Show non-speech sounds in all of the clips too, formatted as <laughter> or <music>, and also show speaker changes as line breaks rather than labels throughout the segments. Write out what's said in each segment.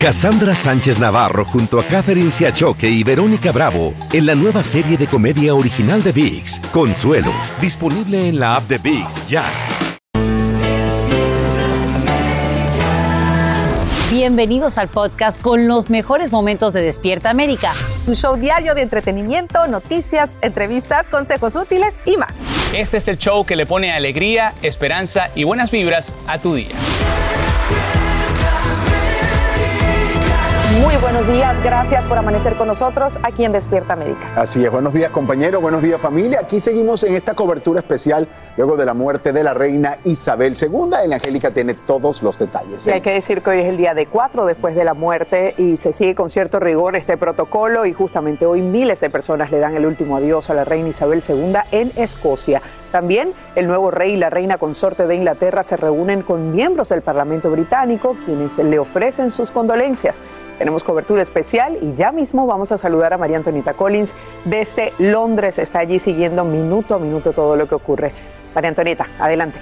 Cassandra Sánchez Navarro junto a Catherine Siachoque y Verónica Bravo en la nueva serie de comedia original de VIX, Consuelo, disponible en la app de VIX ya.
Bienvenidos al podcast con los mejores momentos de Despierta América.
Tu show diario de entretenimiento, noticias, entrevistas, consejos útiles y más.
Este es el show que le pone alegría, esperanza y buenas vibras a tu día.
Muy buenos días, gracias por amanecer con nosotros aquí en Despierta América.
Así es, buenos días compañeros, buenos días familia. Aquí seguimos en esta cobertura especial luego de la muerte de la reina Isabel II. El Angélica tiene todos los detalles.
Y hay que decir que hoy es el día de cuatro después de la muerte y se sigue con cierto rigor este protocolo y justamente hoy miles de personas le dan el último adiós a la reina Isabel II en Escocia. También el nuevo rey y la reina consorte de Inglaterra se reúnen con miembros del Parlamento británico quienes le ofrecen sus condolencias. Tenemos cobertura especial y ya mismo vamos a saludar a María Antonita Collins desde Londres. Está allí siguiendo minuto a minuto todo lo que ocurre. María Antonita, adelante.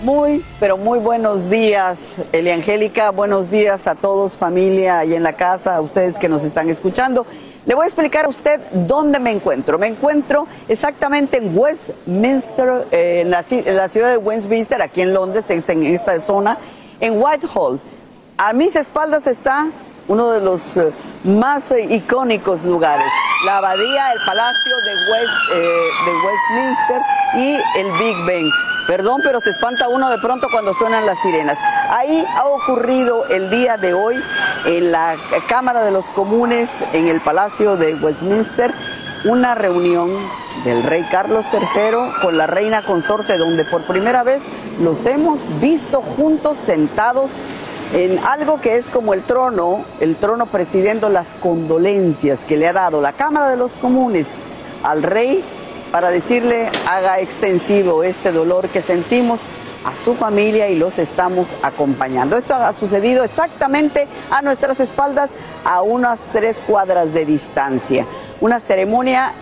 Muy, pero muy buenos días, Eliangélica. Buenos días a todos, familia y en la casa, a ustedes que nos están escuchando. Le voy a explicar a usted dónde me encuentro. Me encuentro exactamente en Westminster, eh, en, la, en, la, ciudad de Westminster, aquí en Londres, en esta zona, en Whitehall. A mis espaldas está uno de los uh, más uh, icónicos lugares, la abadía, el palacio eh, de Westminster y el Big Ben. Perdón, pero se espanta uno de pronto cuando suenan las sirenas. Ahí ha ocurrido el día de hoy en la Cámara de los Comunes, en el Palacio de Westminster, una reunión del rey Carlos III con la reina consorte, donde por primera vez los hemos visto juntos sentados en algo que es como el trono, el trono presidiendo las condolencias que le ha dado la Cámara de los Comunes al rey para decirle haga extensivo este dolor que sentimos a su familia y los estamos acompañando. Esto ha sucedido exactamente a nuestras espaldas a unas tres cuadras de distancia. Una ceremonia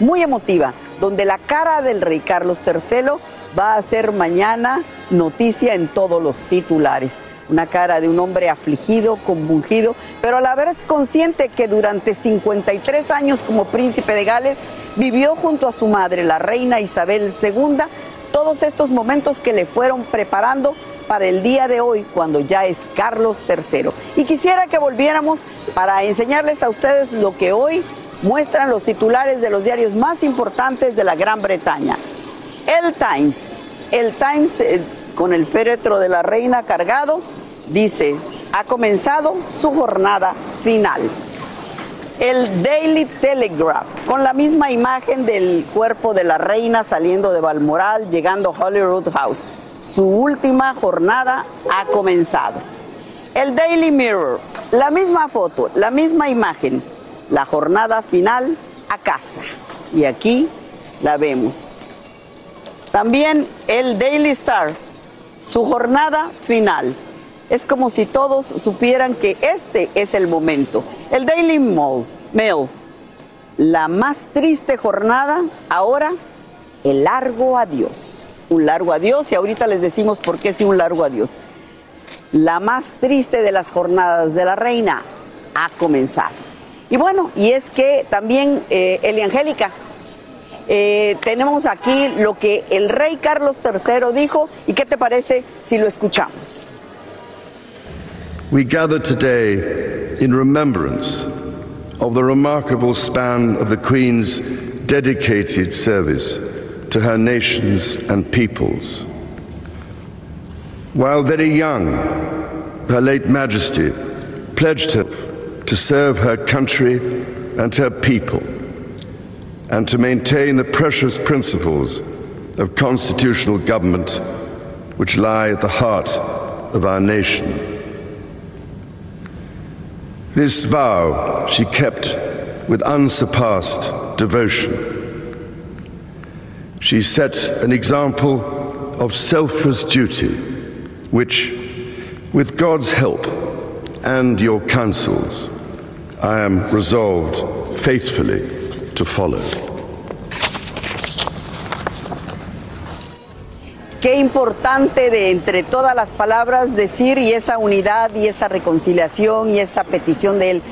muy emotiva donde la cara del rey Carlos III va a ser mañana noticia en todos los titulares una cara de un hombre afligido, compungido, pero a la vez consciente que durante 53 años como príncipe de Gales vivió junto a su madre, la reina Isabel II, todos estos momentos que le fueron preparando para el día de hoy, cuando ya es Carlos III. Y quisiera que volviéramos para enseñarles a ustedes lo que hoy muestran los titulares de los diarios más importantes de la Gran Bretaña. El Times, el Times eh, con el féretro de la reina cargado, dice, ha comenzado su jornada final. El Daily Telegraph, con la misma imagen del cuerpo de la reina saliendo de Balmoral, llegando a Holyrood House. Su última jornada ha comenzado. El Daily Mirror, la misma foto, la misma imagen, la jornada final a casa. Y aquí la vemos. También el Daily Star, su jornada final. Es como si todos supieran que este es el momento. El Daily Mail, la más triste jornada, ahora el largo adiós. Un largo adiós y ahorita les decimos por qué sí un largo adiós. La más triste de las jornadas de la reina ha comenzado. Y bueno, y es que también, eh, Eliangélica, eh, tenemos aquí lo que el rey Carlos III dijo y qué te parece si lo escuchamos.
We gather today in remembrance of the remarkable span of the Queen's dedicated service to her nations and peoples. While very young, Her late Majesty pledged her to serve her country and her people and to maintain the precious principles of constitutional government which lie at the heart of our nation. This vow she kept with unsurpassed devotion. She set an example of selfless duty, which, with God's help and your counsels, I am resolved faithfully to follow.
qué importante de entre todas las palabras decir y esa unidad y esa reconciliación y esa petición de Él.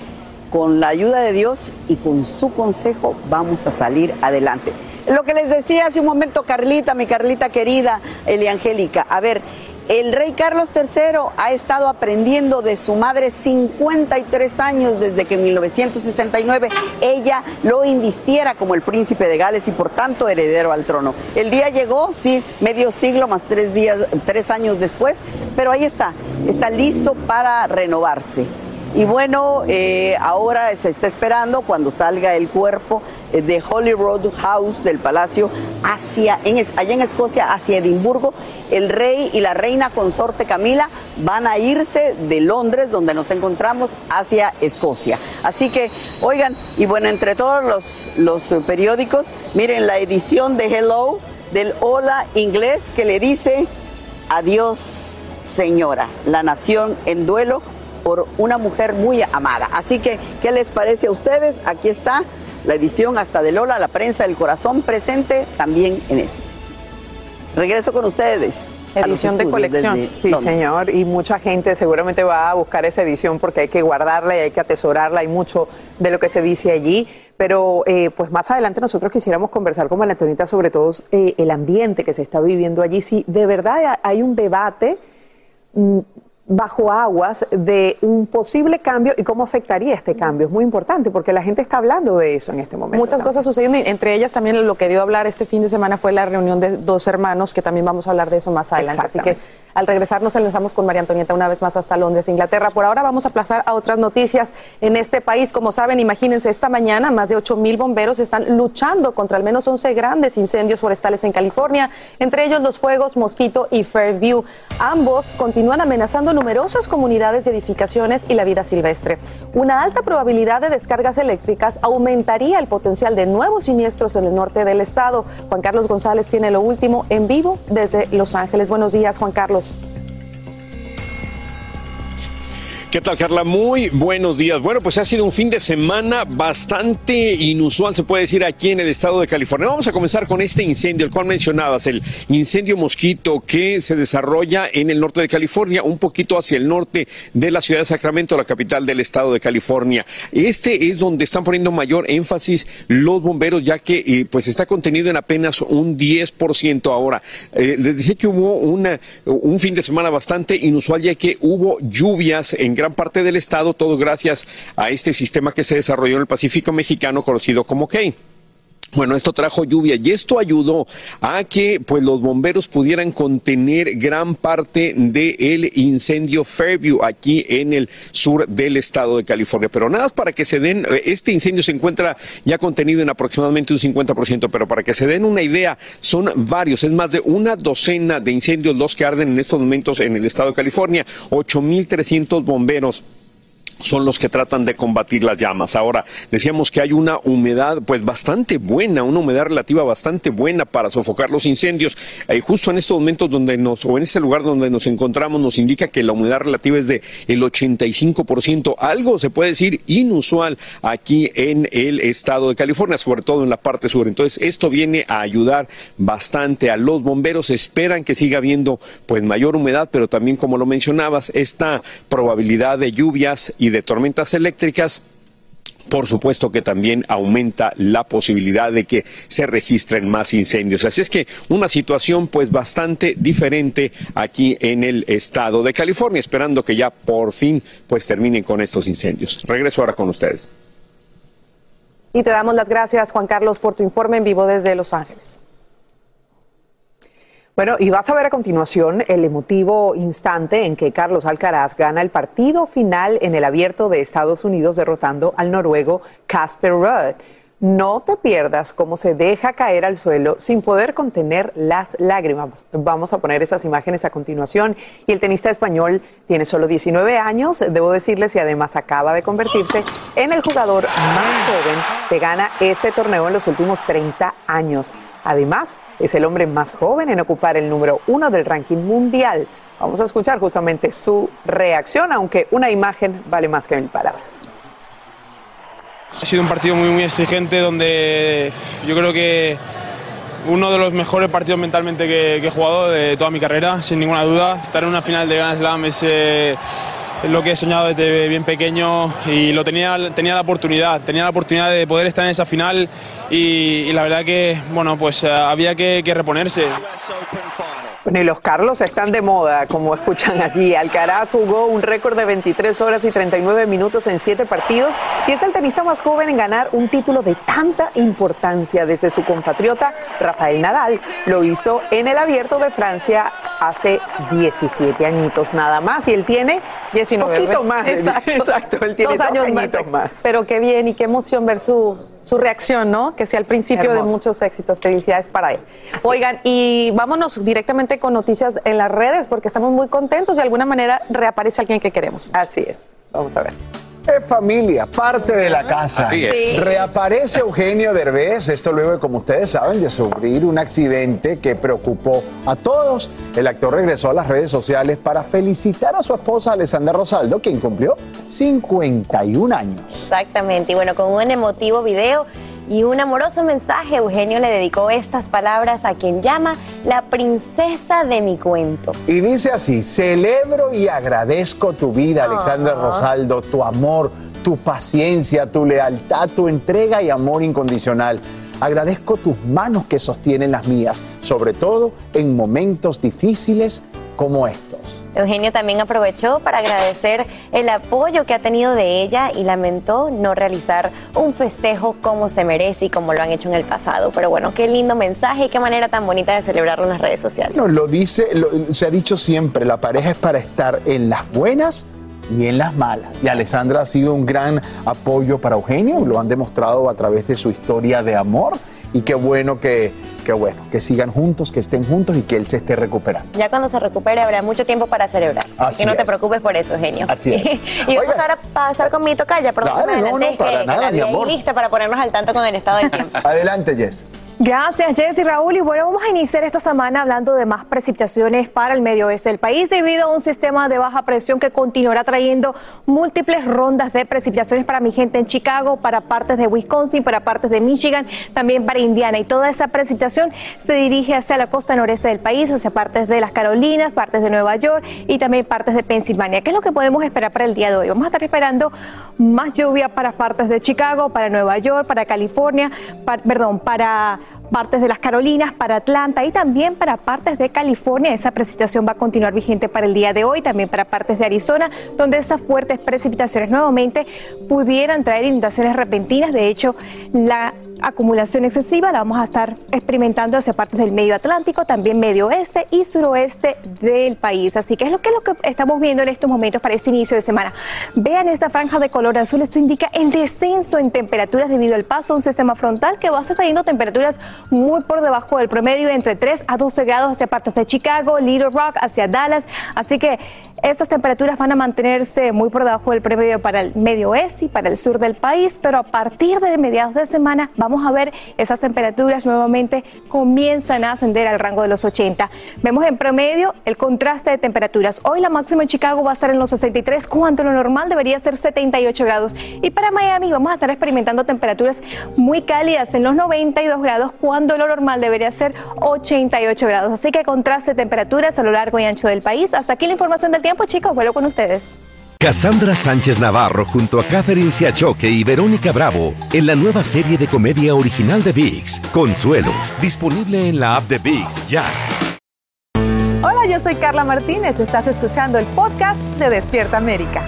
Con la ayuda de Dios y con su consejo vamos a salir adelante. Lo que les decía hace un momento Carlita, mi Carlita querida, Eliangélica. A ver, el rey Carlos III ha estado aprendiendo de su madre 53 años desde que en 1969 ella lo invistiera como el príncipe de Gales y por tanto heredero al trono. El día llegó, sí, medio siglo más tres días, tres años después, pero ahí está, está listo para renovarse. Y bueno, eh, ahora se está esperando cuando salga el cuerpo eh, de Holyrood House del palacio hacia, allá en Escocia hacia Edimburgo. El rey y la reina consorte Camila van a irse de Londres, donde nos encontramos, hacia Escocia. Así que, oigan, y bueno, entre todos los, los periódicos, miren la edición de Hello del Hola inglés que le dice adiós señora, la nación en duelo por una mujer muy amada. Así que, ¿qué les parece a ustedes? Aquí está la edición hasta de Lola, la prensa del corazón presente también en esto. Regreso con ustedes.
Edición de colección. Sí, señor. Y mucha gente seguramente va a buscar esa edición porque hay que guardarla y hay que atesorarla. Hay mucho de lo que se dice allí. Pero eh, pues más adelante nosotros quisiéramos conversar con Antonita sobre todo eh, el ambiente que se está viviendo allí. Si de verdad hay un debate mm, bajo aguas de un posible cambio y cómo afectaría este cambio. Es muy importante porque la gente está hablando de eso en este momento.
Muchas cosas sucediendo entre ellas también lo que dio a hablar este fin de semana fue la reunión de dos hermanos, que también vamos a hablar de eso más adelante. Así que al regresar nos enlazamos con María Antonieta una vez más hasta Londres, Inglaterra. Por ahora vamos a aplazar a otras noticias en este país. Como saben, imagínense, esta mañana más de 8 mil bomberos están luchando contra al menos 11 grandes incendios forestales en California, entre ellos los fuegos Mosquito y Fairview. Ambos continúan amenazando numerosas comunidades y edificaciones y la vida silvestre. Una alta probabilidad de descargas eléctricas aumentaría el potencial de nuevos siniestros en el norte del estado. Juan Carlos González tiene lo último en vivo desde Los Ángeles. Buenos días, Juan Carlos.
¿Qué tal, Carla? Muy buenos días. Bueno, pues ha sido un fin de semana bastante inusual, se puede decir, aquí en el estado de California. Vamos a comenzar con este incendio, el cual mencionabas, el incendio mosquito que se desarrolla en el norte de California, un poquito hacia el norte de la ciudad de Sacramento, la capital del estado de California. Este es donde están poniendo mayor énfasis los bomberos, ya que eh, pues está contenido en apenas un 10% ahora. Eh, les decía que hubo una, un fin de semana bastante inusual, ya que hubo lluvias en gran parte del estado, todo gracias a este sistema que se desarrolló en el Pacífico mexicano conocido como KEI. Bueno, esto trajo lluvia y esto ayudó a que pues los bomberos pudieran contener gran parte del incendio Fairview aquí en el sur del estado de California. Pero nada para que se den, eh, este incendio se encuentra ya contenido en aproximadamente un 50%, pero para que se den una idea, son varios, es más de una docena de incendios los que arden en estos momentos en el estado de California, 8.300 bomberos son los que tratan de combatir las llamas. Ahora, decíamos que hay una humedad pues bastante buena, una humedad relativa bastante buena para sofocar los incendios. Eh, justo en estos momentos donde nos, o en ese lugar donde nos encontramos, nos indica que la humedad relativa es de el 85%, algo se puede decir inusual aquí en el estado de California, sobre todo en la parte sur. Entonces, esto viene a ayudar bastante a los bomberos. Esperan que siga habiendo pues mayor humedad, pero también como lo mencionabas, esta probabilidad de lluvias y de tormentas eléctricas, por supuesto que también aumenta la posibilidad de que se registren más incendios. Así es que una situación pues bastante diferente aquí en el estado de California, esperando que ya por fin pues terminen con estos incendios. Regreso ahora con ustedes.
Y te damos las gracias, Juan Carlos, por tu informe en vivo desde Los Ángeles.
Bueno, y vas a ver a continuación el emotivo instante en que Carlos Alcaraz gana el partido final en el abierto de Estados Unidos derrotando al noruego Casper Ruud. No te pierdas cómo se deja caer al suelo sin poder contener las lágrimas. Vamos a poner esas imágenes a continuación. Y el tenista español tiene solo 19 años, debo decirles, y además acaba de convertirse en el jugador más joven que gana este torneo en los últimos 30 años. Además, es el hombre más joven en ocupar el número uno del ranking mundial. Vamos a escuchar justamente su reacción, aunque una imagen vale más que mil palabras.
Ha sido un partido muy, muy exigente donde yo creo que uno de los mejores partidos mentalmente que, he jugado de toda mi carrera, sin ninguna duda. Estar en una final de Grand Slam es eh, lo que he soñado desde bien pequeño y lo tenía, tenía la oportunidad, tenía la oportunidad de poder estar en esa final y, la verdad que, bueno, pues eh, había que reponerse.
Bueno, y los Carlos están de moda, como escuchan aquí. Alcaraz jugó un récord de 23 horas y 39 minutos en 7 partidos y es el tenista más joven en ganar un título de tanta importancia desde su compatriota Rafael Nadal. Lo hizo en el Abierto de Francia hace 17 añitos nada más y él tiene 19 poquito más.
Exacto. <laughs> Exacto, él tiene dos, años más. Pero qué bien y qué emoción ver su, su reacción, ¿no? Que sea el principio de muchos éxitos. Felicidades para él. Oigan, y vámonos directamente con noticias en las redes porque estamos muy contentos. De alguna manera reaparece alguien que queremos.
Así es. Vamos a ver.
Es familia, parte de la casa. Así es. Reaparece Eugenio Derbez, esto luego, como ustedes saben, de sufrir un accidente que preocupó a todos. El actor regresó a las redes sociales para felicitar a su esposa Alessandra Rosaldo, quien cumplió 51 años.
Exactamente, y bueno, con un emotivo video y un amoroso mensaje, Eugenio le dedicó estas palabras a quien llama la princesa de mi cuento.
Y dice así, celebro y agradezco tu vida, Alexandra Rosaldo, tu amor, tu paciencia, tu lealtad, tu entrega y amor incondicional. Agradezco tus manos que sostienen las mías, sobre todo en momentos difíciles como estos.
Eugenio también aprovechó para agradecer el apoyo que ha tenido de ella y lamentó no realizar un festejo como se merece y como lo han hecho en el pasado. Pero bueno, qué lindo mensaje y qué manera tan bonita de celebrarlo en las redes sociales.
No, lo dice, se ha dicho siempre, la pareja es para estar en las buenas y en las malas. Y Alessandra ha sido un gran apoyo para Eugenio, lo han demostrado a través de su historia de amor y qué bueno que, qué bueno, que sigan juntos, que estén juntos y que él se esté recuperando.
Ya cuando se recupere habrá mucho tiempo para celebrar. Así que no te preocupes por eso, genio.
Así es. <laughs>
y vamos ahora a pasar con mi tocaya, por
Dale, no, no, para nada, mi amor.
lista para ponernos al tanto con el estado del tiempo. <laughs>
Adelante, Jess.
Gracias, Jessy Raúl. Y bueno, vamos a iniciar esta semana hablando de más precipitaciones para el medio oeste del país debido a un sistema de baja presión que continuará trayendo múltiples rondas de precipitaciones para mi gente en Chicago, para partes de Wisconsin, para partes de Michigan, también para Indiana. Y toda esa precipitación se dirige hacia la costa noreste del país, hacia partes de las Carolinas, partes de Nueva York y también partes de Pensilvania. ¿Qué es lo que podemos esperar para el día de hoy? Vamos a estar esperando más lluvia para partes de Chicago, para Nueva York, para California, perdón, para partes de las Carolinas, para Atlanta y también para partes de California. Esa precipitación va a continuar vigente para el día de hoy, también para partes de Arizona, donde esas fuertes precipitaciones nuevamente pudieran traer inundaciones repentinas. De hecho, la acumulación excesiva la vamos a estar experimentando hacia partes del medio Atlántico, también medio oeste y suroeste del país. Así que es lo que, es lo que estamos viendo en estos momentos para este inicio de semana. Vean esta franja de color azul, esto indica el descenso en temperaturas debido al paso de un sistema frontal que va a estar trayendo temperaturas muy por debajo del promedio, entre 3 a 12 grados hacia partes de Chicago, Little Rock, hacia Dallas. Así que estas temperaturas van a mantenerse muy por debajo del promedio para el medio oeste y para el sur del país, pero a partir de mediados de semana vamos a ver esas temperaturas nuevamente comienzan a ascender al rango de los 80. Vemos en promedio el contraste de temperaturas. Hoy la máxima en Chicago va a estar en los 63, cuando lo normal debería ser 78 grados. Y para Miami vamos a estar experimentando temperaturas muy cálidas en los 92 grados, cuando lo normal debería ser 88 grados. Así que contraste de temperaturas a lo largo y ancho del país. Hasta aquí la información del tiempo tiempo, chicos. Vuelvo con ustedes.
Cassandra Sánchez Navarro junto a Catherine Siachoque y Verónica Bravo en la nueva serie de comedia original de VIX, Consuelo, disponible en la app de VIX ya.
Hola, yo soy Carla Martínez. Estás escuchando el podcast de Despierta América.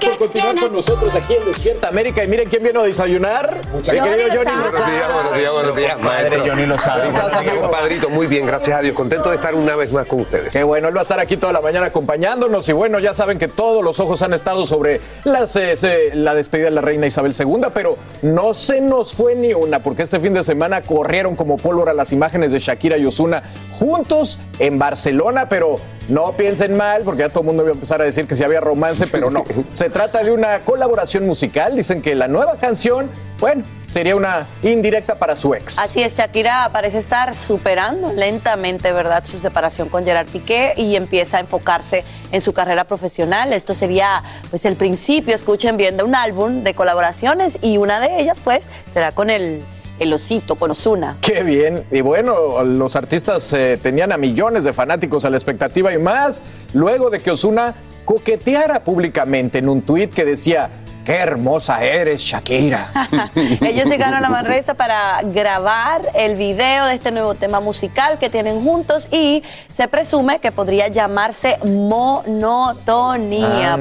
Por continuar con nosotros aquí en Despierta América. Y miren quién vino a desayunar.
Muchas gracias. Johnny Buenos días, buenos días, buenos días, maestro.
Johnny Lozada.
¿Cómo estás, amigo? Padrito, muy bien, gracias a Dios. Contento de estar una vez más con ustedes.
Qué bueno, él va a estar aquí toda la mañana acompañándonos. Y bueno, ya saben que todos los ojos han estado sobre las, eh, la despedida de la reina Isabel II, pero no se nos fue ni una, porque este fin de semana corrieron como pólvora las imágenes de Shakira y Osuna juntos en Barcelona, pero no piensen mal, porque ya todo el mundo iba a empezar a decir que si había romance, pero no. <laughs> Se trata de una colaboración musical. Dicen que la nueva canción, bueno, sería una indirecta para su ex.
Así es, Shakira parece estar superando lentamente, ¿verdad?, su separación con Gerard Piqué y empieza a enfocarse en su carrera profesional. Esto sería, pues, el principio, escuchen bien, de un álbum de colaboraciones y una de ellas, pues, será con el El Osito con Osuna.
Qué bien. Y bueno, los artistas eh, tenían a millones de fanáticos a la expectativa y más luego de que Osuna coqueteara públicamente en un tuit que decía Qué hermosa eres, Shakira. <laughs>
Ellos llegaron a Manresa para grabar el video de este nuevo tema musical que tienen juntos y se presume que podría llamarse monotonía.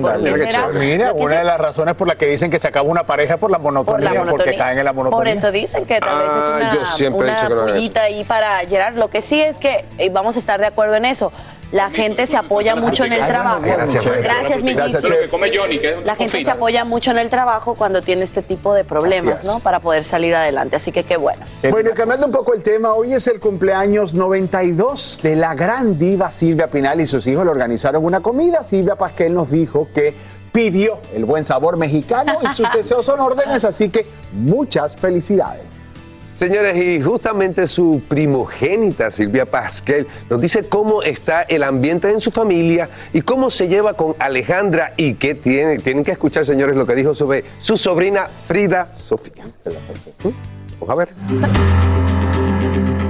Mira, una de las razones por las que dicen que se acaba una pareja por la monotonía, por porque caen en la monotonía.
Por eso dicen que tal vez es ah, una, una ahí para Gerard. Lo que sí es que eh, vamos a estar de acuerdo en eso la gente se apoya mucho en el trabajo. Gracias, gracias mi La gente se apoya mucho en el trabajo cuando tiene este tipo de problemas, ¿no? Para poder salir adelante. Así que qué bueno.
Bueno, y cambiando un poco el tema, hoy es el cumpleaños 92 de la gran diva Silvia Pinal y sus hijos le organizaron una comida. Silvia Pasquel nos dijo que pidió el buen sabor mexicano y sus <laughs> deseos son órdenes, así que muchas felicidades.
Señores, y justamente su primogénita, Silvia Pasquel, nos dice cómo está el ambiente en su familia y cómo se lleva con Alejandra y qué tiene. Tienen que escuchar, señores, lo que dijo sobre su sobrina Frida Sofía. Vamos a ver.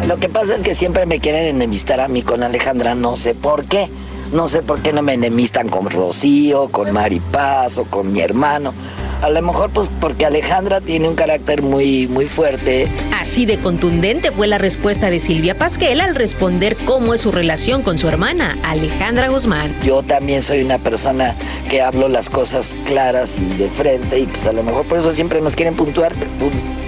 Lo que pasa es que siempre me quieren enemistar a mí con Alejandra, no sé por qué. No sé por qué no me enemistan con Rocío, con Maripaz o con mi hermano. A lo mejor pues porque Alejandra tiene un carácter muy, muy fuerte.
Así de contundente fue la respuesta de Silvia Pasquel al responder cómo es su relación con su hermana, Alejandra Guzmán.
Yo también soy una persona que hablo las cosas claras y de frente y pues a lo mejor por eso siempre nos quieren puntuar,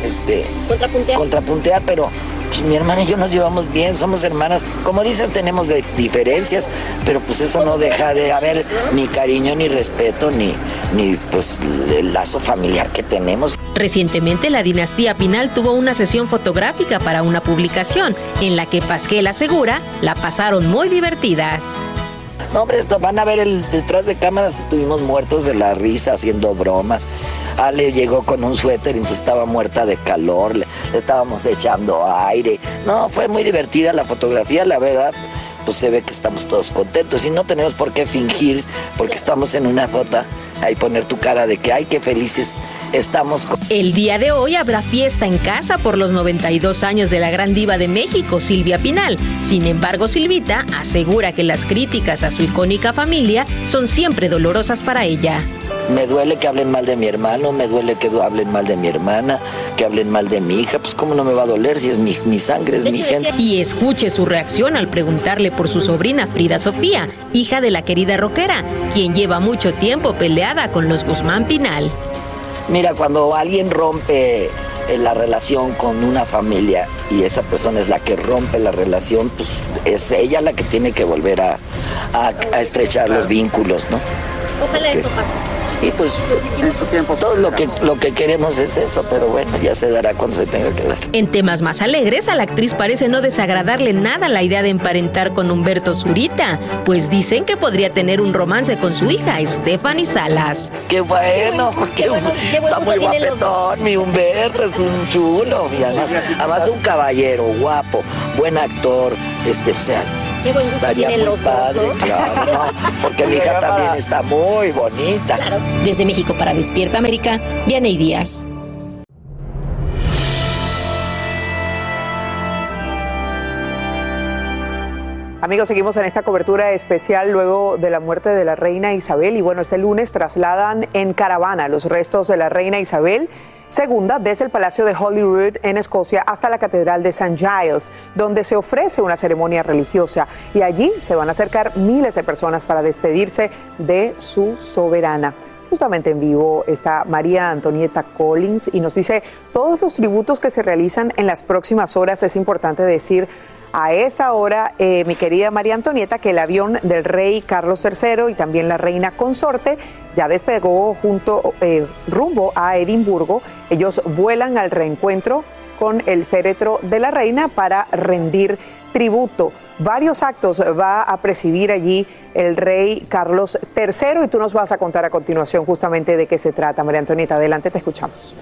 este, contrapuntear. contrapuntear, pero pues mi hermana y yo nos llevamos bien, somos hermanas. Como dices, tenemos diferencias, pero pues eso no deja de haber ni cariño, ni respeto, ni, ni pues el lazo familiar que tenemos.
Recientemente la dinastía Pinal tuvo una sesión fotográfica para una publicación en la que Pasquel asegura la pasaron muy divertidas.
No, hombre, esto, van a ver el detrás de cámaras, estuvimos muertos de la risa haciendo bromas. Ale llegó con un suéter, entonces estaba muerta de calor, le, estábamos echando aire. No, fue muy divertida la fotografía, la verdad pues se ve que estamos todos contentos y no tenemos por qué fingir porque estamos en una foto ahí poner tu cara de que ay qué felices estamos.
El día de hoy habrá fiesta en casa por los 92 años de la gran diva de México, Silvia Pinal. Sin embargo, Silvita asegura que las críticas a su icónica familia son siempre dolorosas para ella.
Me duele que hablen mal de mi hermano, me duele que hablen mal de mi hermana, que hablen mal de mi hija. Pues cómo no me va a doler si es mi, mi sangre, es mi gente.
Y escuche su reacción al preguntarle por su sobrina Frida Sofía, hija de la querida rockera, quien lleva mucho tiempo con los Guzmán Pinal.
Mira, cuando alguien rompe eh, la relación con una familia y esa persona es la que rompe la relación, pues es ella la que tiene que volver a, a estrechar los vínculos, ¿no?
Ojalá eso pase.
Sí, pues todo lo que, lo que queremos es eso, pero bueno, ya se dará cuando se tenga que dar.
En temas más alegres, a la actriz parece no desagradarle nada la idea de emparentar con Humberto Zurita, pues dicen que podría tener un romance con su hija, Stephanie Salas.
Qué bueno, qué, está muy guapetón, mi Humberto es un chulo, y además, además un caballero, guapo, buen actor, este, o sea,
Qué buen gusto tienen los padre, dos,
Claro, porque mi hija también está muy bonita.
Desde México para Despierta América, Vianey Díaz.
Amigos, seguimos en esta cobertura especial luego de la muerte de la reina Isabel y bueno, este lunes trasladan en caravana los restos de la reina Isabel Segunda, desde el Palacio de Holyrood en Escocia hasta la Catedral de St. Giles, donde se ofrece una ceremonia religiosa y allí se van a acercar miles de personas para despedirse de su soberana. Justamente en vivo está María Antonieta Collins y nos dice todos los tributos que se realizan en las próximas horas. Es importante decir a esta hora, eh, mi querida María Antonieta, que el avión del rey Carlos III y también la reina consorte ya despegó junto eh, rumbo a Edimburgo. Ellos vuelan al reencuentro con el féretro de la reina para rendir tributo. Varios actos va a presidir allí el rey Carlos III y tú nos vas a contar a continuación justamente de qué se trata. María Antonieta, adelante, te escuchamos.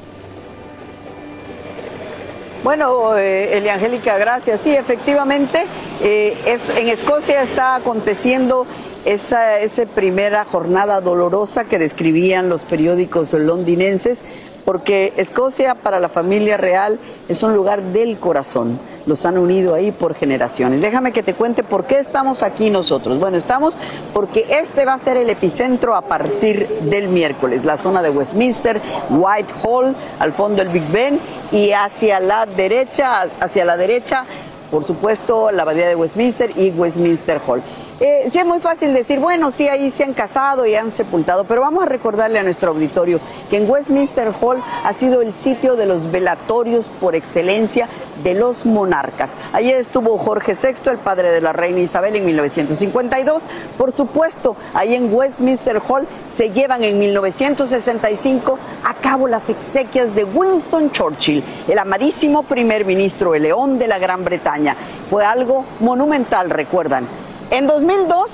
Bueno, eh, Eliangélica, gracias. Sí, efectivamente, eh, en Escocia está aconteciendo esa, esa primera jornada dolorosa que describían los periódicos londinenses porque Escocia para la familia real es un lugar del corazón. Los han unido ahí por generaciones. Déjame que te cuente por qué estamos aquí nosotros. Bueno, estamos porque este va a ser el epicentro a partir del miércoles. La zona de Westminster, Whitehall, al fondo el Big Ben y hacia la derecha, hacia la derecha, por supuesto, la abadía de Westminster y Westminster Hall. Eh, sí es muy fácil decir, bueno, sí, ahí se han casado y han sepultado, pero vamos a recordarle a nuestro auditorio que en Westminster Hall ha sido el sitio de los velatorios por excelencia de los monarcas. Allí estuvo Jorge VI, el padre de la reina Isabel, en 1952. Por supuesto, ahí en Westminster Hall se llevan en 1965 a cabo las exequias de Winston Churchill, el amadísimo primer ministro, el león de la Gran Bretaña. Fue algo monumental, recuerdan. En 2002,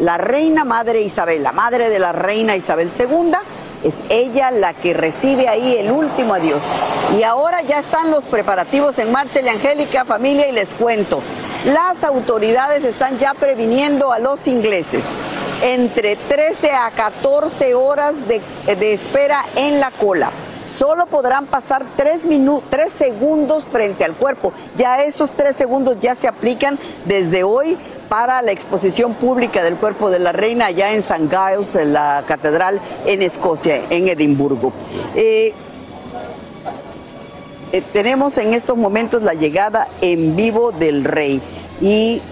la reina madre Isabel, la madre de la reina Isabel II, es ella la que recibe ahí el último adiós. Y ahora ya están los preparativos en marcha, y Angélica, familia, y les cuento. Las autoridades están ya previniendo a los ingleses entre 13 a 14 horas de, espera en la cola solo podrán pasar tres, minutos, tres segundos frente al cuerpo. Ya esos tres segundos ya se aplican desde hoy para la exposición pública del cuerpo de la reina allá en St. Giles, en la catedral en Escocia, en Edimburgo. Eh, eh, tenemos en estos momentos la llegada en vivo del rey y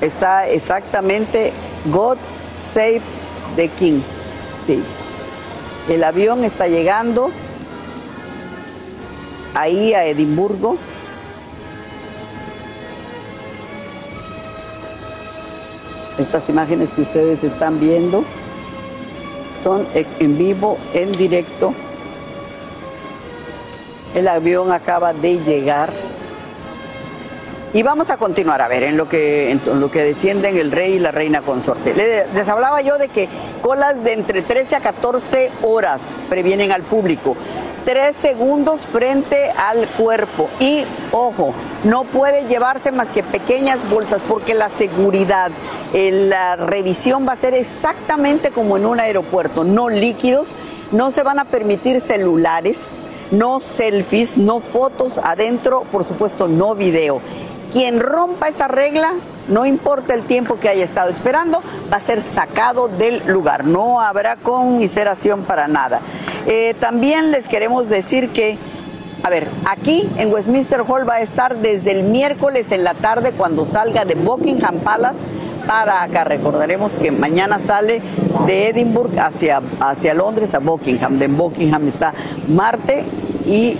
está exactamente God Save the King. Sí. El avión está llegando ahí a Edimburgo. Estas imágenes que ustedes están viendo son en vivo, en directo. El avión acaba de llegar. Y vamos a continuar a ver en lo que, en lo que descienden el rey y la reina consorte. Les hablaba yo de que colas de entre 13 a 14 horas previenen al público. Tres segundos frente al cuerpo. Y ojo, no puede llevarse más que pequeñas bolsas porque la seguridad, la revisión va a ser exactamente como en un aeropuerto, no líquidos, no se van a permitir celulares, no selfies, no fotos adentro, por supuesto no video. Quien rompa esa regla, no importa el tiempo que haya estado esperando, va a ser sacado del lugar. No habrá conmiseración para nada. Eh, también les queremos decir que, a ver, aquí en Westminster Hall va a estar desde el miércoles en la tarde cuando salga de Buckingham Palace para acá. Recordaremos que mañana sale de Edinburgh hacia, hacia Londres a Buckingham. De Buckingham está Marte y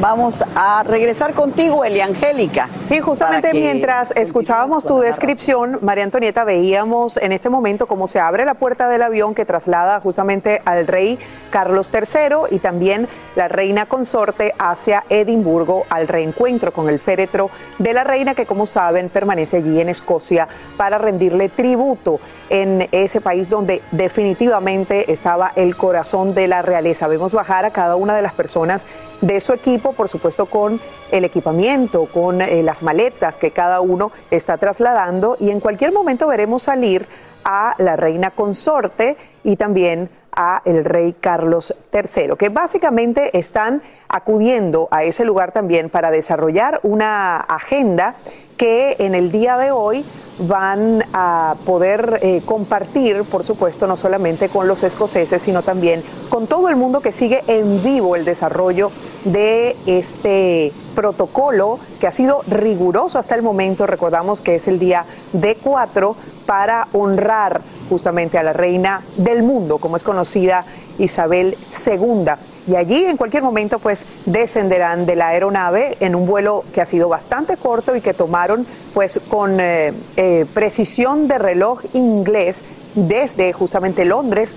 Vamos a regresar contigo, Eli Angélica.
Sí, justamente mientras escuchábamos tu descripción, María Antonieta, veíamos en este momento cómo se abre la puerta del avión que traslada justamente al rey Carlos III y también la reina consorte hacia Edimburgo al reencuentro con el féretro de la reina que, como saben, permanece allí en Escocia para rendirle tributo en ese país donde definitivamente estaba el corazón de la realeza. Vemos bajar a cada una de las personas de su equipo por supuesto con el equipamiento, con eh, las maletas que cada uno está trasladando. Y en cualquier momento veremos salir a la reina consorte y también a el rey Carlos III, que básicamente están acudiendo a ese lugar también para desarrollar una agenda que en el día de hoy van a poder eh, compartir, por supuesto, no solamente con los escoceses, sino también con todo el mundo que sigue en vivo el desarrollo de este protocolo que ha sido riguroso hasta el momento. Recordamos que es el día D4 para honrar justamente a la reina del mundo, como es conocida Isabel II y allí en cualquier momento pues descenderán de la aeronave en un vuelo que ha sido bastante corto y que tomaron pues con eh, eh, precisión de reloj inglés desde justamente Londres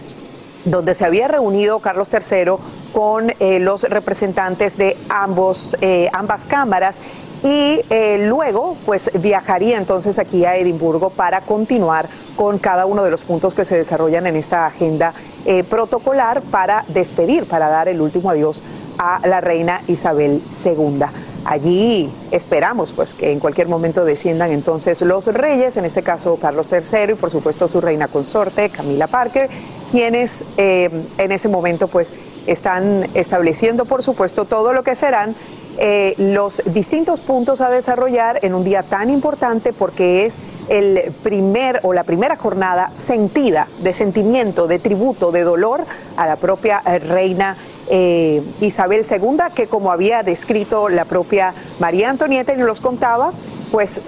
donde se había reunido Carlos III con eh, los representantes de ambos, ambas cámaras y luego pues viajaría entonces aquí a Edimburgo para continuar con cada uno de los puntos que se desarrollan en esta agenda eh, protocolar para despedir, para dar el último adiós a la reina Isabel II. allí esperamos pues que en cualquier momento desciendan entonces los reyes, en este caso Carlos III y por supuesto su reina consorte Camila Parker, quienes eh, en ese momento pues están estableciendo por supuesto todo lo que serán eh, los distintos puntos a desarrollar en un día tan importante porque es el primer o la primera jornada sentida de sentimiento, de tributo, de dolor a la propia reina eh, Isabel II, que como había descrito la propia María Antonieta y nos contaba, pues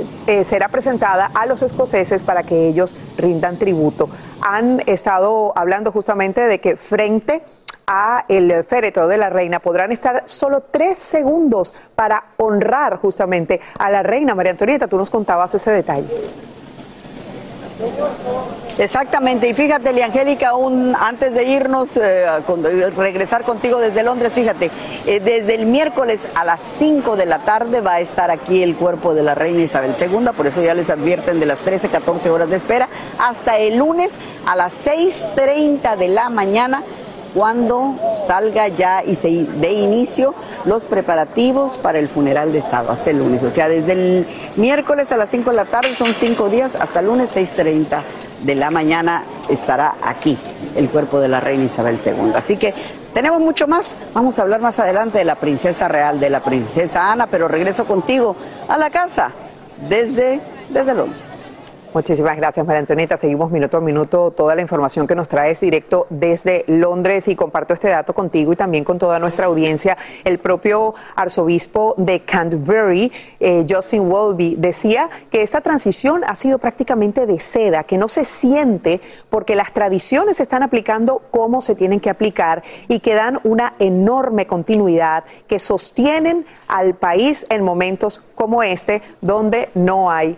será presentada a los escoceses para que ellos rindan tributo. Han estado hablando justamente de que frente a el féretro de la reina podrán estar solo tres segundos para honrar justamente a la reina María Antonieta. Tú nos contabas ese detalle.
Exactamente, y fíjate, Liangélica, aún antes de irnos, eh, regresar contigo desde Londres, fíjate, eh, desde el miércoles a las 5 de la tarde va a estar aquí el cuerpo de la reina Isabel II, por eso ya les advierten de las 13, 14 horas de espera, hasta el lunes a las 6.30 de la mañana cuando salga ya y se dé inicio los preparativos para el funeral de Estado, hasta el lunes. O sea, desde el miércoles a las 5 de la tarde son cinco días, hasta el lunes 6.30 de la mañana estará aquí el cuerpo de la reina Isabel II. Así que tenemos mucho más. Vamos a hablar más adelante de la princesa real, de la princesa Ana, pero regreso contigo a la casa desde, desde Londres.
Muchísimas gracias, María Antonieta. Seguimos minuto a minuto toda la información que nos traes directo desde Londres y comparto este dato contigo y también con toda nuestra audiencia. El propio arzobispo de Canterbury, eh, Justin Welby, decía que esta transición ha sido prácticamente de seda, que no se siente porque las tradiciones se están aplicando como se tienen que aplicar y que dan una enorme continuidad que sostienen al país en momentos como este, donde no hay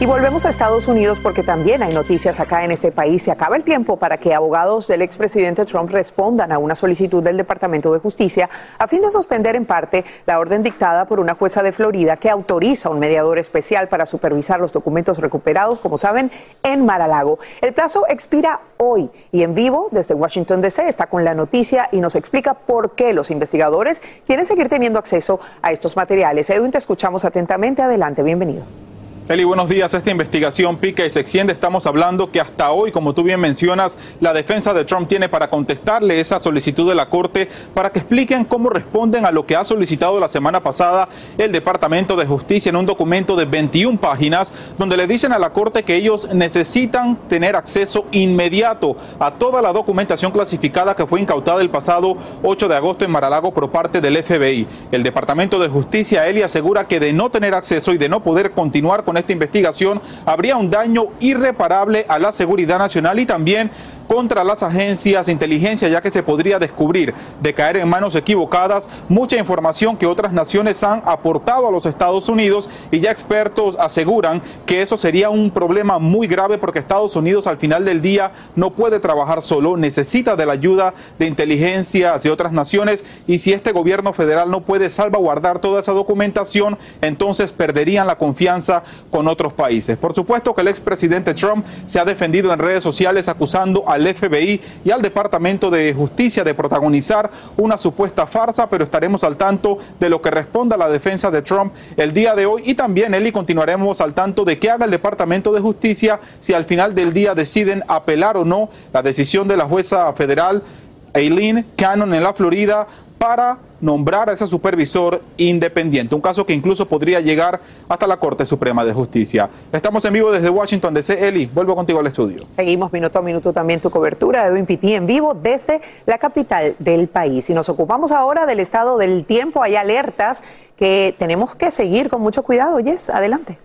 Y volvemos a Estados Unidos porque también hay noticias acá en este país. Se acaba el tiempo para que abogados del expresidente Trump respondan a una solicitud del Departamento de Justicia a fin de suspender en parte la orden dictada por una jueza de Florida que autoriza un mediador especial para supervisar los documentos recuperados, como saben, en Mar-a-Lago. El plazo expira hoy y en vivo desde Washington DC está con la noticia y nos explica por qué los investigadores quieren seguir teniendo acceso a estos materiales. Edwin, te escuchamos atentamente. Adelante, bienvenido.
Eli, buenos días. Esta investigación pica y se extiende. Estamos hablando que hasta hoy, como tú bien mencionas, la defensa de Trump tiene para contestarle esa solicitud de la Corte para que expliquen cómo responden a lo que ha solicitado la semana pasada el Departamento de Justicia en un documento de 21 páginas donde le dicen a la Corte que ellos necesitan tener acceso inmediato a toda la documentación clasificada que fue incautada el pasado 8 de agosto en Maralago por parte del FBI. El Departamento de Justicia, Eli, asegura que de no tener acceso y de no poder continuar con esta investigación habría un daño irreparable a la seguridad nacional y también contra las agencias de inteligencia, ya que se podría descubrir de caer en manos equivocadas mucha información que otras naciones han aportado a los Estados Unidos y ya expertos aseguran que eso sería un problema muy grave porque Estados Unidos al final del día no puede trabajar solo, necesita de la ayuda de inteligencias de otras naciones y si este gobierno federal no puede salvaguardar toda esa documentación, entonces perderían la confianza con otros países. Por supuesto que el expresidente Trump se ha defendido en redes sociales acusando a al FBI y al Departamento de Justicia de protagonizar una supuesta farsa, pero estaremos al tanto de lo que responda la defensa de Trump el día de hoy. Y también, Eli, continuaremos al tanto de qué haga el Departamento de Justicia si al final del día deciden apelar o no la decisión de la jueza federal Eileen Cannon en la Florida para nombrar a ese supervisor independiente, un caso que incluso podría llegar hasta la Corte Suprema de Justicia. Estamos en vivo desde Washington DC. Eli, vuelvo contigo al estudio.
Seguimos minuto a minuto también tu cobertura de Edwin Pitti en vivo desde la capital del país. Y nos ocupamos ahora del estado del tiempo. Hay alertas que tenemos que seguir con mucho cuidado. Yes, adelante.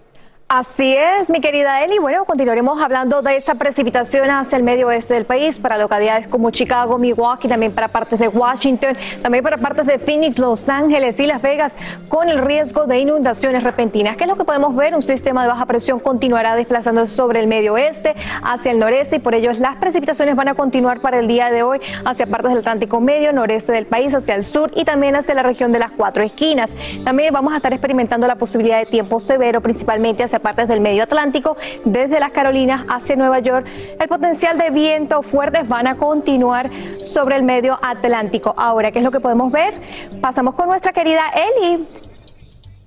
Así es, mi querida Eli. Bueno, continuaremos hablando de esa precipitación hacia el medio oeste del país, para localidades como Chicago, Milwaukee, también para partes de Washington, también para partes de Phoenix, Los Ángeles y Las Vegas, con el riesgo de inundaciones repentinas. ¿Qué es lo que podemos ver? Un sistema de baja presión continuará desplazándose sobre el medio oeste, hacia el noreste, y por ello las precipitaciones van a continuar para el día de hoy hacia partes del Atlántico Medio, noreste del país, hacia el sur y también hacia la región de las cuatro esquinas. También vamos a estar experimentando la posibilidad de tiempo severo, principalmente hacia partes del medio Atlántico, desde las Carolinas hacia Nueva York. El potencial de viento fuertes van a continuar sobre el medio Atlántico. Ahora, ¿qué es lo que podemos ver? Pasamos con nuestra querida Eli.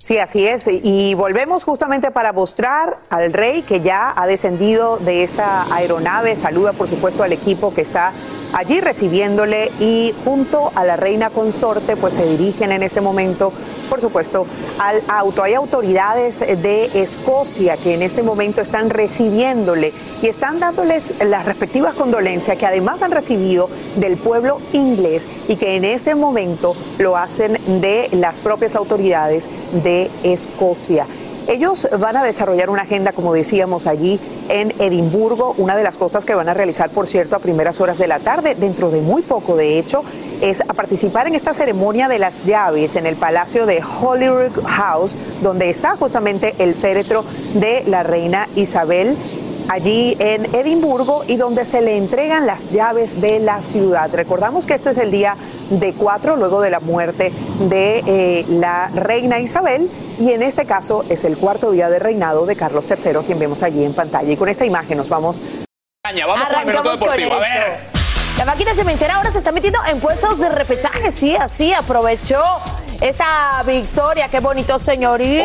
Sí, así es. Y volvemos justamente para mostrar al rey que ya ha descendido de esta aeronave. Saluda, por supuesto, al equipo que está allí recibiéndole y junto a la reina consorte pues se dirigen en este momento, por supuesto, al auto. Hay autoridades de Escocia que en este momento están recibiéndole y están dándoles las respectivas condolencias que además han recibido del pueblo inglés y que en este momento lo hacen de las propias autoridades de Escocia. Ellos van a desarrollar una agenda, como decíamos allí, en Edimburgo. Una de las cosas que van a realizar, por cierto, a primeras horas de la tarde, dentro de muy poco, de hecho, es a participar en esta ceremonia de las llaves en el Palacio de Holyrood House, donde está justamente el féretro de la reina Isabel allí en Edimburgo y donde se le entregan las llaves de la ciudad. Recordamos que este es el día de cuatro luego de la muerte de eh, la reina Isabel y en este caso es el cuarto día de reinado de Carlos III quien vemos allí en pantalla y con esta imagen nos vamos.
Vamos con el minuto deportivo. A ver.
La máquina cementera ahora se está metiendo en puestos de repechaje, sí, así aprovechó esta victoria, qué bonito señorito.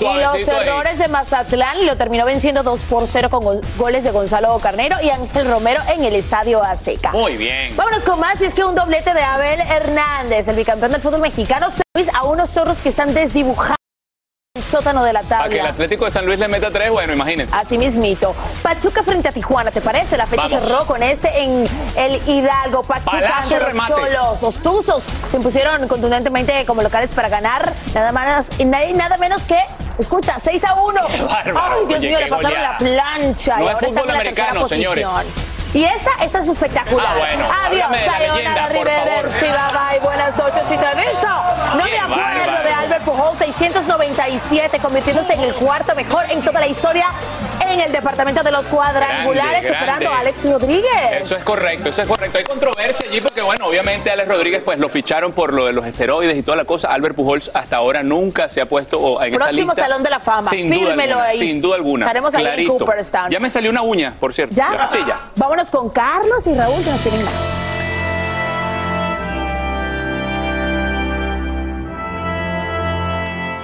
y los errores de Mazatlán lo terminó venciendo 2 por 0 con goles de Gonzalo Carnero y Ángel Romero en el Estadio Azteca.
Muy bien.
Vámonos con más, y es que un doblete de Abel Hernández, el bicampeón del fútbol mexicano, se a unos zorros que están desdibujados sótano de la tabla. Para
que el Atlético de San Luis le meta tres, bueno, imagínense.
Así mismito. Pachuca frente a Tijuana, ¿te parece? La fecha cerró con este en el Hidalgo. Pachuca ante los Cholos. Los Tuzos se impusieron contundentemente como locales para ganar nada más y nada menos que Escucha, 6 a 1. Ay, Dios mío, le pasaron la plancha.
No y es fútbol americano, señores.
Y esta, esta es espectacular.
Ah, bueno.
Adiós, sayonara, arrivederci, bye bye, buenas noches. Si te he visto, no me acuerdo de Albert Pujol, 697, convirtiéndose en el cuarto mejor en toda la historia en el departamento de los cuadrangulares, superando a Alex Rodríguez.
Eso es correcto, eso es correcto. Hay controversia allí porque, bueno, obviamente Alex Rodríguez pues lo ficharon por lo de los esteroides y toda la cosa. Albert Pujols hasta ahora nunca se ha puesto en
Próximo
esa lista.
Salón de la Fama,
sin
fírmelo
duda
ahí.
Sin duda alguna.
Estaremos ahí en Cooperstown.
Ya me salió una uña, por cierto.
¿Ya?
Sí, ya.
Vámonos con Carlos y Raúl que nos tienen más.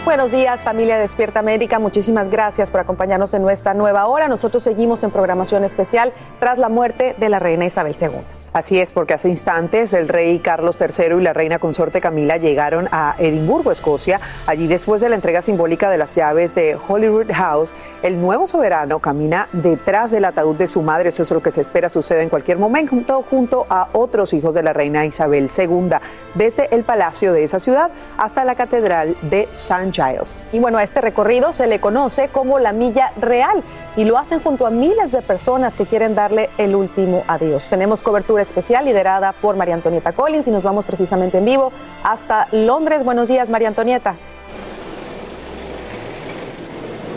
Buenos días, familia Despierta América. Muchísimas gracias por acompañarnos en nuestra nueva hora. Nosotros seguimos en programación especial tras la muerte de la reina Isabel II.
Así es, porque hace instantes el rey Carlos III y la reina consorte Camila llegaron a Edimburgo, Escocia. Allí, después de la entrega simbólica de las llaves de Holyrood House, el nuevo soberano camina detrás del ataúd de su madre. Eso es lo que se espera suceda en cualquier momento, junto a otros hijos de la reina Isabel II, desde el palacio de esa ciudad hasta la catedral de St. Giles.
Y bueno, a este recorrido se le conoce como la Milla Real y lo hacen junto a miles de personas que quieren darle el último adiós. Tenemos cobertura especial liderada por María Antonieta Collins y nos vamos precisamente en vivo hasta Londres. Buenos días, María Antonieta.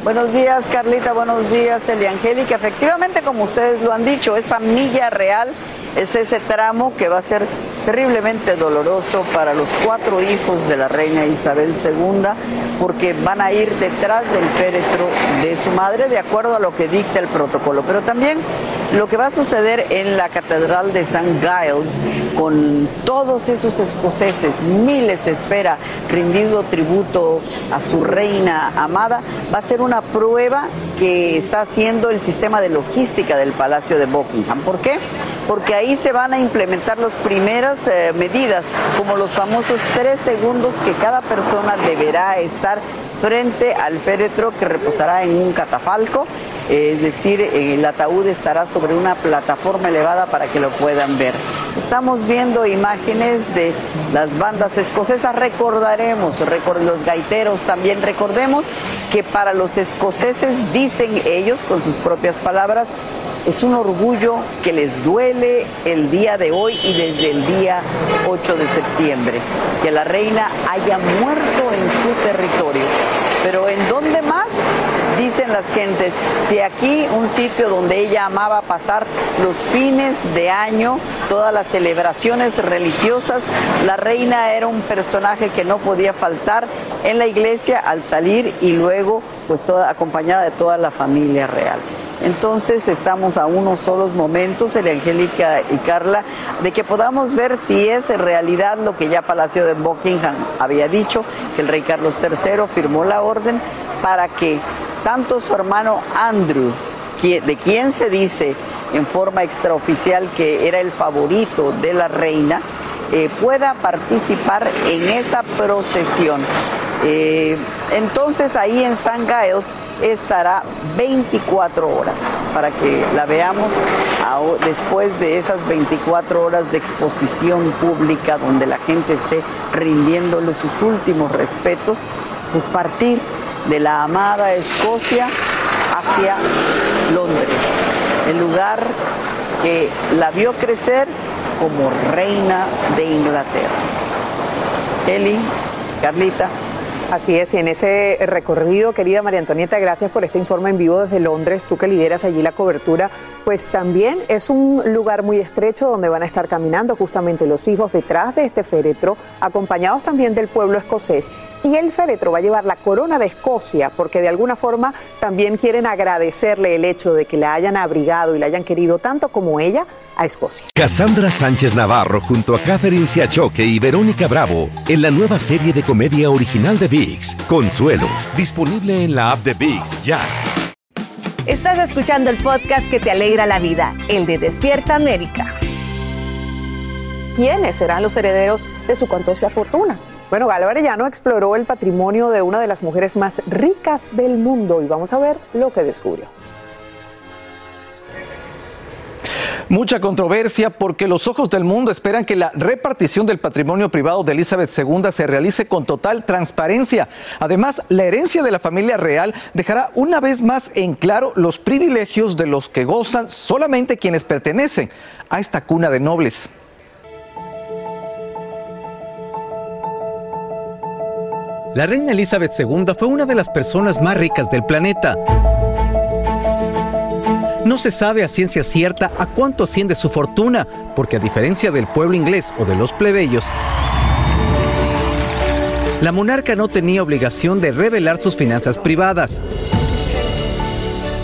Buenos días, Carlita. Buenos días, Angélica. Efectivamente, como ustedes lo han dicho, esa milla real es ese tramo que va a ser terriblemente doloroso para los cuatro hijos de la reina Isabel II, porque van a ir detrás del féretro de su madre de acuerdo a lo que dicta el protocolo. Pero también lo que va a suceder en la Catedral de St. Giles, con todos esos escoceses, miles espera, rindiendo tributo a su reina amada, va a ser una prueba que está haciendo el sistema de logística del Palacio de Buckingham. ¿Por qué? Porque ahí se van a implementar las eh, medidas, como los famosos tres segundos que cada persona deberá estar frente al féretro que reposará en un catafalco, es decir, el ataúd estará sobre una plataforma elevada para que lo puedan ver. Estamos viendo imágenes de las bandas escocesas. Recordaremos, los gaiteros también recordemos que para los escoceses, dicen ellos con sus propias palabras, es un orgullo que les duele el día de hoy y desde el día 8 de septiembre, que la reina haya muerto en su territorio. Pero ¿en dónde más? Dicen las gentes, si aquí un sitio donde ella amaba pasar los fines de año, todas las celebraciones religiosas, la reina era un personaje que no podía faltar en la iglesia al salir y luego pues toda acompañada de toda la familia real. Entonces estamos a unos solos momentos, el Angélica y Carla, de que podamos ver si es en realidad lo que ya Palacio de Buckingham había dicho, que el rey Carlos III firmó la orden para que tanto su hermano Andrew, de quien se dice en forma extraoficial que era el favorito de la reina, eh, pueda participar en esa procesión. Eh, entonces ahí en San Giles estará 24 horas para que la veamos después de esas 24 horas de exposición pública donde la gente esté rindiéndole sus últimos respetos, es partir de la amada Escocia hacia Londres, el lugar que la vio crecer como reina de Inglaterra. Eli, Carlita.
Así es, y en ese recorrido, querida María Antonieta, gracias por este informe en vivo desde Londres, tú que lideras allí la cobertura, pues también es un lugar muy estrecho donde van a estar caminando justamente los hijos detrás de este féretro, acompañados también del pueblo escocés. Y el féretro va a llevar la corona de Escocia, porque de alguna forma también quieren agradecerle el hecho de que la hayan abrigado y la hayan querido tanto como ella a Escocia.
Cassandra Sánchez Navarro junto a Catherine Siachoque y Verónica Bravo en la nueva serie de comedia original de VIX, Consuelo, disponible en la app de VIX ya.
Estás escuchando el podcast que te alegra la vida, el de Despierta América.
¿Quiénes serán los herederos de su cuantosa fortuna?
Bueno, Galo Arellano exploró el patrimonio de una de las mujeres más ricas del mundo y vamos a ver lo que descubrió.
Mucha controversia porque los ojos del mundo esperan que la repartición del patrimonio privado de Elizabeth II se realice con total transparencia. Además, la herencia de la familia real dejará una vez más en claro los privilegios de los que gozan solamente quienes pertenecen a esta cuna de nobles. La reina Elizabeth II fue una de las personas más ricas del planeta. No se sabe a ciencia cierta a cuánto asciende su fortuna, porque a diferencia del pueblo inglés o de los plebeyos, la monarca no tenía obligación de revelar sus finanzas privadas.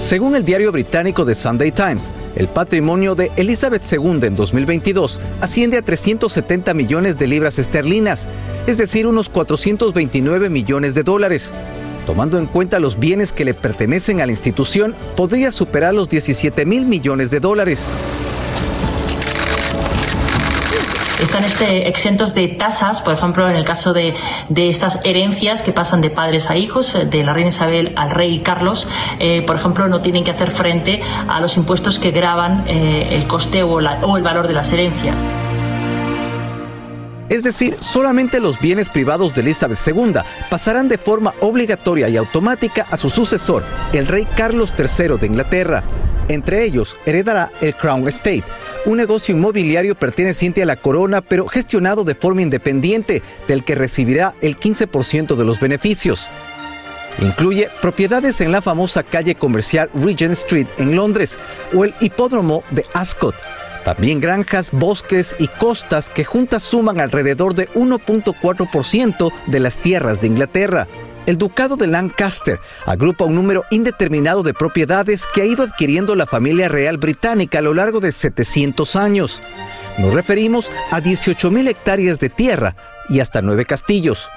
Según el diario británico The Sunday Times, el patrimonio de Elizabeth II en 2022 asciende a 370 millones de libras esterlinas, es decir, unos 429 millones de dólares tomando en cuenta los bienes que le pertenecen a la institución, podría superar los 17 mil millones de dólares.
Están este, exentos de tasas, por ejemplo, en el caso de, estas herencias que pasan de padres a hijos, de la reina Isabel al rey Carlos, eh, por ejemplo, no tienen que hacer frente a los impuestos que graban eh, el coste o el valor de las herencias.
Es decir, solamente los bienes privados de Elizabeth II pasarán de forma obligatoria y automática a su sucesor, el rey Carlos III de Inglaterra. Entre ellos, heredará el Crown Estate, un negocio inmobiliario perteneciente a la corona pero gestionado de forma independiente, del que recibirá el 15% de los beneficios. Incluye propiedades en la famosa calle comercial Regent Street en Londres o el hipódromo de Ascot, también granjas, bosques y costas que juntas suman alrededor de 1.4% de las tierras de Inglaterra. El Ducado de Lancaster agrupa un número indeterminado de propiedades que ha ido adquiriendo la familia real británica a lo largo de 700 años. Nos referimos a 18.000 hectáreas de tierra y hasta nueve castillos.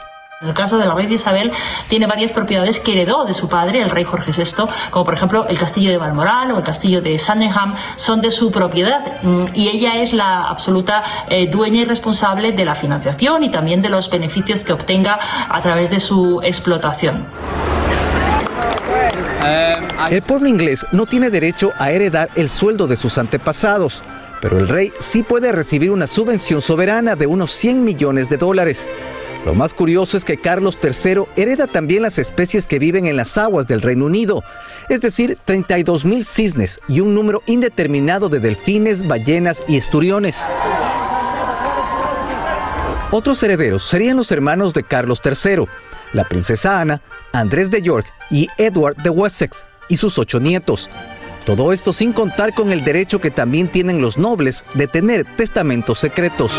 En el caso de la reina Isabel, tiene varias propiedades que heredó de su padre, el rey Jorge VI, como por ejemplo el castillo de Balmoral o el castillo de Sandringham, son de su propiedad mm, y ella es la absoluta eh, dueña y responsable de la financiación y también de los beneficios que obtenga a través de su explotación.
El pueblo inglés no tiene derecho a heredar el sueldo de sus antepasados, pero el rey sí puede recibir una subvención soberana de unos 100 millones de dólares. Lo más curioso es que Carlos III hereda también las especies que viven en las aguas del Reino Unido, es decir, 32 mil cisnes y un número indeterminado de delfines, ballenas y esturiones. Otros herederos serían los hermanos de Carlos III, la princesa Ana, Andrés de York y Edward de Wessex, y sus ocho nietos. Todo esto sin contar con el derecho que también tienen los nobles de tener testamentos secretos.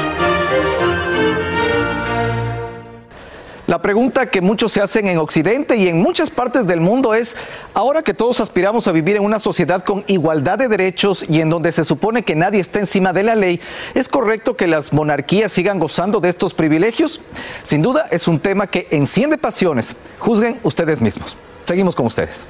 La pregunta que muchos se hacen en Occidente y en muchas partes del mundo es, ahora que todos aspiramos a vivir en una sociedad con igualdad de derechos y en donde se supone que nadie está encima de la ley, ¿es correcto que las monarquías sigan gozando de estos privilegios? Sin duda es un tema que enciende pasiones. Juzguen ustedes mismos. Seguimos con ustedes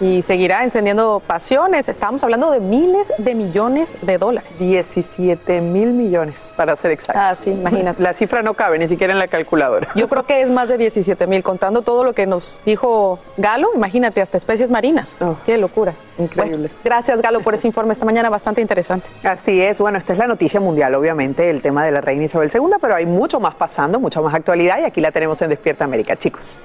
y seguirá encendiendo pasiones. Estamos hablando de miles de millones de dólares.
17 mil millones, para ser exactos.
Ah, sí, imagínate.
La cifra no cabe ni siquiera en la calculadora.
Yo creo que es más de 17 mil, contando todo lo que nos dijo Galo. Imagínate, hasta especies marinas. Oh. Qué locura.
Increíble.
gracias, Galo, por ese informe esta mañana, bastante interesante.
Así es. Bueno, esta es la noticia mundial, obviamente, el tema de la reina Isabel II, pero hay mucho más pasando, mucha más actualidad y aquí la tenemos en Despierta América, chicos.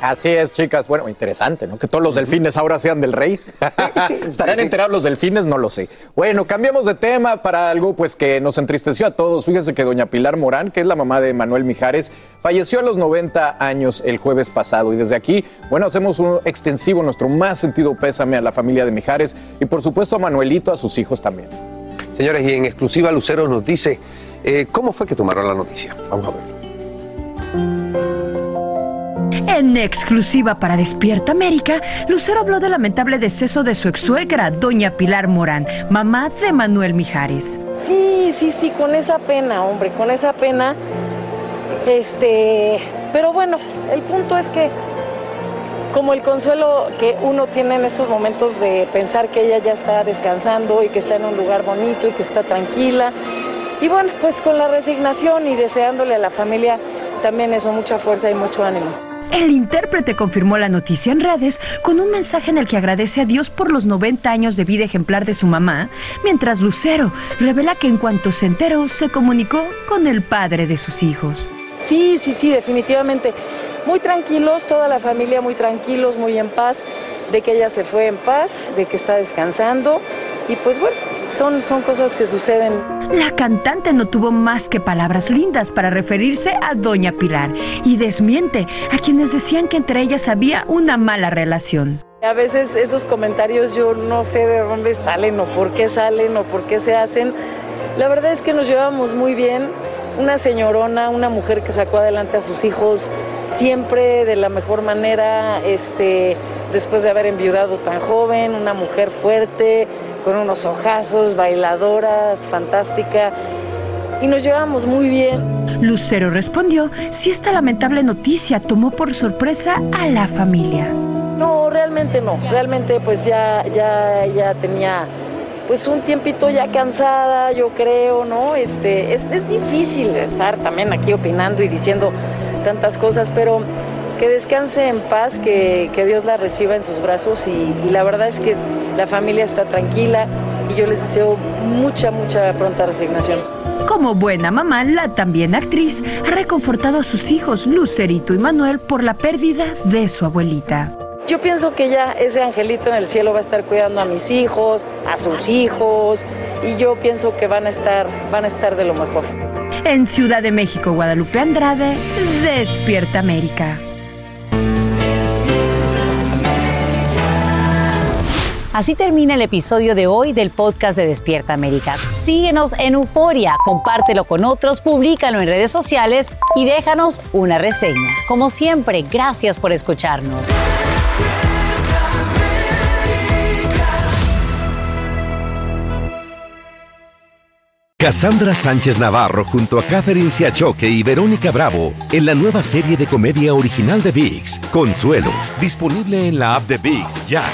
Así es, chicas. Bueno, interesante, ¿no? Que todos los delfines ahora sean del rey. <laughs> ¿Estarán enterados los delfines? No lo sé. Bueno, cambiamos de tema para algo pues que nos entristeció a todos. Fíjense que doña Pilar Morán, que es la mamá de Manuel Mijares, falleció a los 90 años el jueves pasado. Y desde aquí, bueno, hacemos un extensivo, nuestro más sentido pésame a la familia de Mijares y por supuesto a Manuelito, a sus hijos también.
Señores, y en exclusiva Lucero nos dice, eh, ¿cómo fue que tomaron la noticia? Vamos a verlo.
En exclusiva para Despierta América, Lucero habló del lamentable deceso de su ex suegra, doña Pilar Morán, mamá de Manuel Mijares.
Sí, sí, sí, con esa pena, hombre, con esa pena. Este, pero bueno, el punto es que como el consuelo que uno tiene en estos momentos de pensar que ella ya está descansando y que está en un lugar bonito y que está tranquila. Y bueno, pues con la resignación y deseándole a la familia también eso, mucha fuerza y mucho ánimo.
El intérprete confirmó la noticia en redes con un mensaje en el que agradece a Dios por los 90 años de vida ejemplar de su mamá, mientras Lucero revela que en cuanto se enteró se comunicó con el padre de sus hijos.
Sí, sí, sí, definitivamente. Muy tranquilos, toda la familia muy tranquilos, muy en paz, de que ella se fue en paz, de que está descansando y pues bueno, son, son cosas que suceden.
La cantante no tuvo más que palabras lindas para referirse a Doña Pilar y desmiente a quienes decían que entre ellas había una mala relación.
A veces esos comentarios yo no sé de dónde salen o por qué salen o por qué se hacen. La verdad es que nos llevamos muy bien. Una señorona, una mujer que sacó adelante a sus hijos siempre de la mejor manera, este, después de haber enviudado tan joven, una mujer fuerte, con unos ojazos, bailadoras, fantástica, y nos llevamos muy bien.
Lucero respondió si esta lamentable noticia tomó por sorpresa a la familia.
No, realmente no, realmente pues ya, ya, ya tenía pues un tiempito ya cansada, yo creo, ¿no? Este, es, es difícil estar también aquí opinando y diciendo tantas cosas, pero que descanse en paz, que, Dios la reciba en sus brazos y, la verdad es que la familia está tranquila y yo les deseo mucha, mucha pronta resignación.
Como buena mamá, la también actriz ha reconfortado a sus hijos Lucerito y Manuel por la pérdida de su abuelita.
Yo pienso que ya ese angelito en el cielo va a estar cuidando a mis hijos, a sus hijos, y yo pienso que van a estar, van a estar de lo mejor.
En Ciudad de México, Guadalupe Andrade, Despierta América.
Así termina el episodio de hoy del podcast de Despierta América. Síguenos en Euforia, compártelo con otros, públicalo en redes sociales y déjanos una reseña. Como siempre, gracias por escucharnos.
Cassandra Sánchez Navarro junto a Catherine Siachoque y Verónica Bravo en la nueva serie de comedia original de VIX, Consuelo, disponible en la app de VIX ya.